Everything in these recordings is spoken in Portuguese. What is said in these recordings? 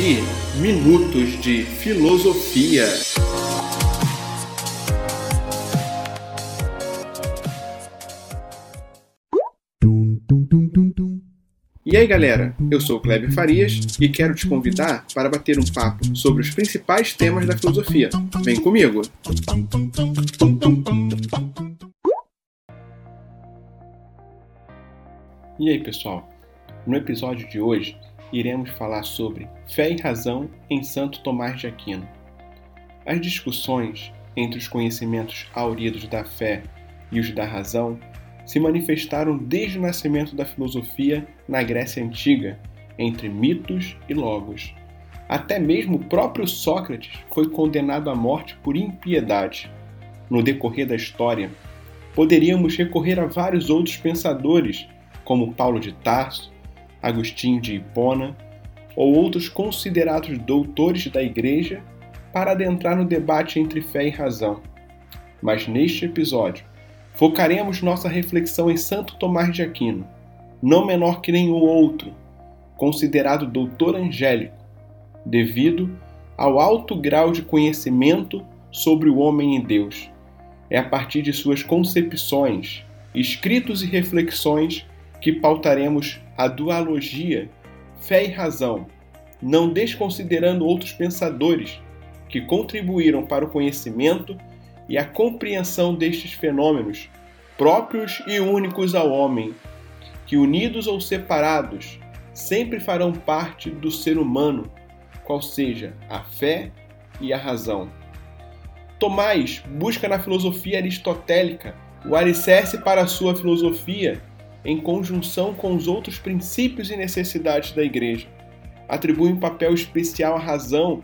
ouvir Minutos de Filosofia. E aí galera, eu sou o Kleber Farias e quero te convidar para bater um papo sobre os principais temas da filosofia. Vem comigo! E aí pessoal, no episódio de hoje iremos falar sobre fé e razão em Santo Tomás de Aquino. As discussões entre os conhecimentos auridos da fé e os da razão se manifestaram desde o nascimento da filosofia na Grécia Antiga, entre mitos e logos. Até mesmo o próprio Sócrates foi condenado à morte por impiedade. No decorrer da história, poderíamos recorrer a vários outros pensadores, como Paulo de Tarso, Agostinho de Hipona ou outros considerados doutores da Igreja para adentrar no debate entre fé e razão. Mas neste episódio, focaremos nossa reflexão em Santo Tomás de Aquino, não menor que nenhum outro, considerado doutor angélico, devido ao alto grau de conhecimento sobre o homem e Deus. É a partir de suas concepções, escritos e reflexões que pautaremos a dualogia fé e razão, não desconsiderando outros pensadores que contribuíram para o conhecimento e a compreensão destes fenômenos próprios e únicos ao homem, que unidos ou separados sempre farão parte do ser humano, qual seja a fé e a razão. Tomás busca na filosofia aristotélica o alicerce para a sua filosofia em conjunção com os outros princípios e necessidades da Igreja. Atribui um papel especial à razão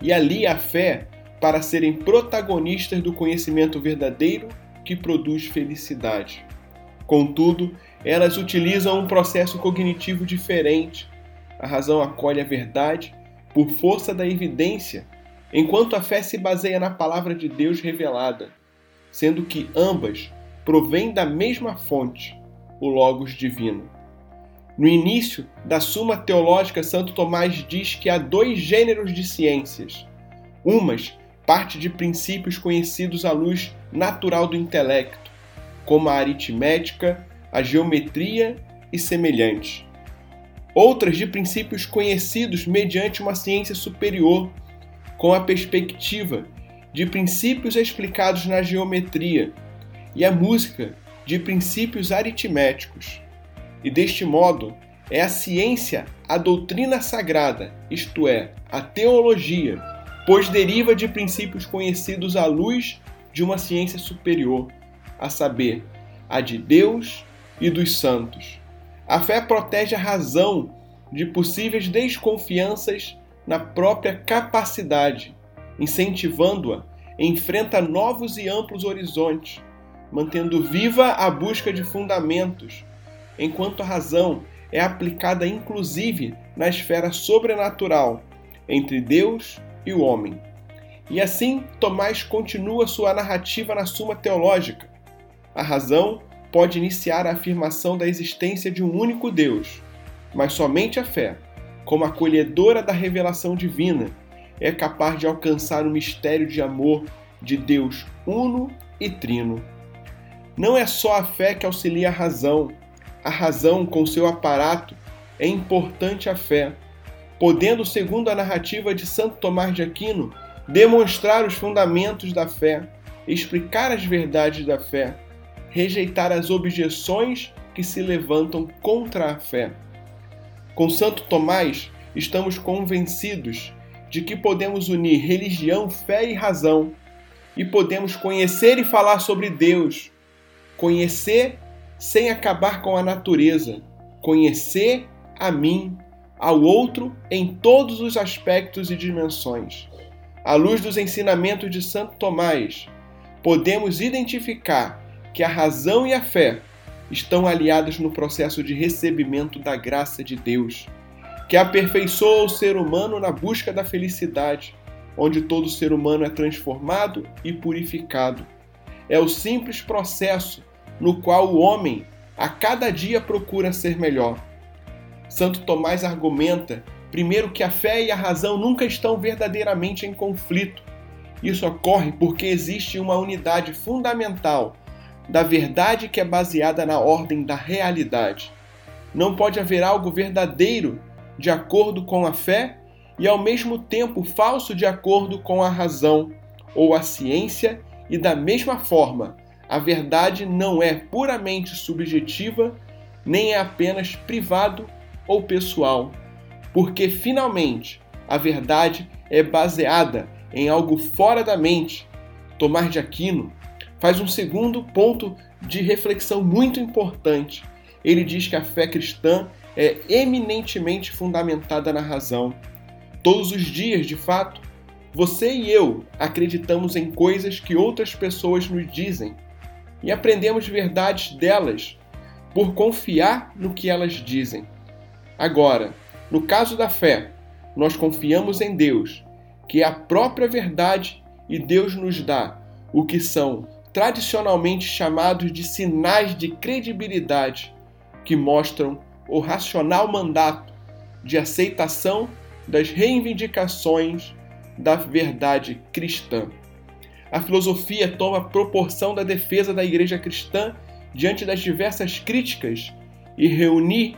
e ali à fé para serem protagonistas do conhecimento verdadeiro que produz felicidade. Contudo, elas utilizam um processo cognitivo diferente. A razão acolhe a verdade por força da evidência, enquanto a fé se baseia na palavra de Deus revelada, sendo que ambas provêm da mesma fonte, o Logos Divino. No início da Suma Teológica, Santo Tomás diz que há dois gêneros de ciências. Umas parte de princípios conhecidos à luz natural do intelecto, como a aritmética, a geometria e semelhantes. Outras de princípios conhecidos mediante uma ciência superior, com a perspectiva de princípios explicados na geometria, e a música de princípios aritméticos. E deste modo, é a ciência a doutrina sagrada, isto é, a teologia, pois deriva de princípios conhecidos à luz de uma ciência superior, a saber, a de Deus e dos santos. A fé protege a razão de possíveis desconfianças na própria capacidade, incentivando-a, enfrenta novos e amplos horizontes, mantendo viva a busca de fundamentos, enquanto a razão é aplicada inclusive na esfera sobrenatural entre Deus e o homem. E assim, Tomás continua sua narrativa na Suma Teológica. A razão pode iniciar a afirmação da existência de um único Deus, mas somente a fé, como acolhedora da revelação divina, é capaz de alcançar o mistério de amor de Deus uno e trino. Não é só a fé que auxilia a razão. A razão, com seu aparato, é importante à fé, podendo, segundo a narrativa de Santo Tomás de Aquino, demonstrar os fundamentos da fé, explicar as verdades da fé, rejeitar as objeções que se levantam contra a fé. Com Santo Tomás, estamos convencidos de que podemos unir religião, fé e razão, e podemos conhecer e falar sobre Deus, Conhecer sem acabar com a natureza. Conhecer a mim, ao outro, em todos os aspectos e dimensões. À luz dos ensinamentos de Santo Tomás, podemos identificar que a razão e a fé estão aliadas no processo de recebimento da graça de Deus, que aperfeiçoa o ser humano na busca da felicidade, onde todo ser humano é transformado e purificado. É o simples processo no qual o homem a cada dia procura ser melhor. Santo Tomás argumenta Primeiro, que a fé e a razão nunca estão verdadeiramente em conflito. Isso ocorre porque existe uma unidade fundamental da verdade que é baseada na ordem da realidade. Não pode haver algo verdadeiro de acordo com a fé e ao mesmo tempo falso de acordo com a razão ou a ciência, e da mesma forma, a verdade não é puramente subjetiva, nem é apenas privado ou pessoal, porque finalmente a verdade é baseada em algo fora da mente. Tomar de Aquino faz um segundo ponto de reflexão muito importante. Ele diz que a fé cristã é eminentemente fundamentada na razão. Todos os dias, de fato, você e eu acreditamos em coisas que outras pessoas nos dizem e aprendemos verdades delas por confiar no que elas dizem. Agora, no caso da fé, nós confiamos em Deus, que é a própria verdade, e Deus nos dá o que são tradicionalmente chamados de sinais de credibilidade, que mostram o racional mandato de aceitação das reivindicações da verdade cristã. A filosofia toma proporção da defesa da igreja cristã diante das diversas críticas e reunir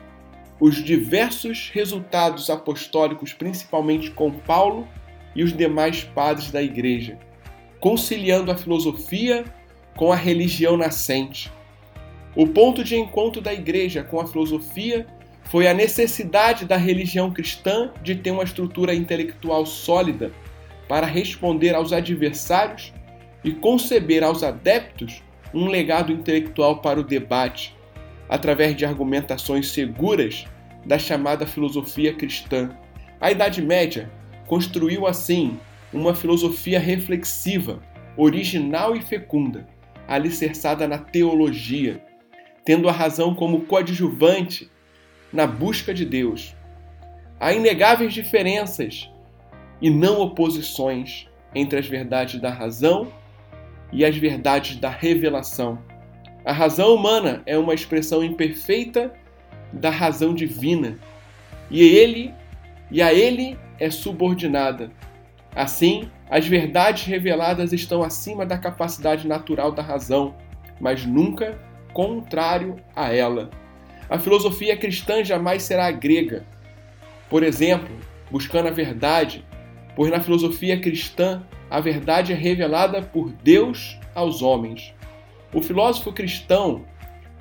os diversos resultados apostólicos, principalmente com Paulo e os demais padres da igreja, conciliando a filosofia com a religião nascente. O ponto de encontro da igreja com a filosofia foi a necessidade da religião cristã de ter uma estrutura intelectual sólida para responder aos adversários e conceber aos adeptos um legado intelectual para o debate, através de argumentações seguras da chamada filosofia cristã. A Idade Média construiu assim uma filosofia reflexiva, original e fecunda, alicerçada na teologia, tendo a razão como coadjuvante na busca de Deus. Há inegáveis diferenças e não oposições entre as verdades da razão e as verdades da revelação. A razão humana é uma expressão imperfeita da razão divina, e ele e a ele é subordinada. Assim, as verdades reveladas estão acima da capacidade natural da razão, mas nunca contrário a ela. A filosofia cristã jamais será grega. Por exemplo, buscando a verdade, pois na filosofia cristã a verdade é revelada por Deus aos homens. O filósofo cristão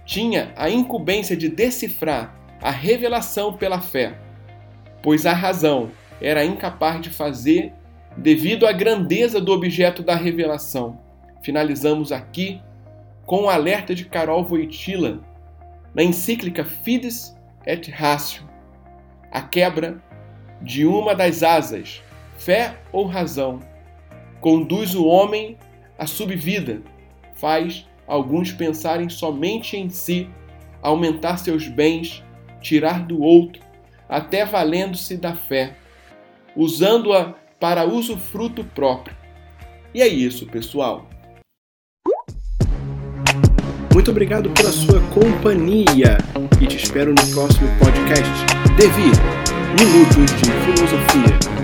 tinha a incumbência de decifrar a revelação pela fé, pois a razão era incapaz de fazer devido à grandeza do objeto da revelação. Finalizamos aqui com o alerta de Carol Wojtyla na encíclica Fides et Ratio, a quebra de uma das asas, fé ou razão, conduz o homem à subvida, faz alguns pensarem somente em si, aumentar seus bens, tirar do outro, até valendo-se da fé, usando-a para usufruto próprio. E é isso, pessoal. Muito obrigado pela sua companhia e te espero no próximo podcast. Devi, Minutos de Filosofia.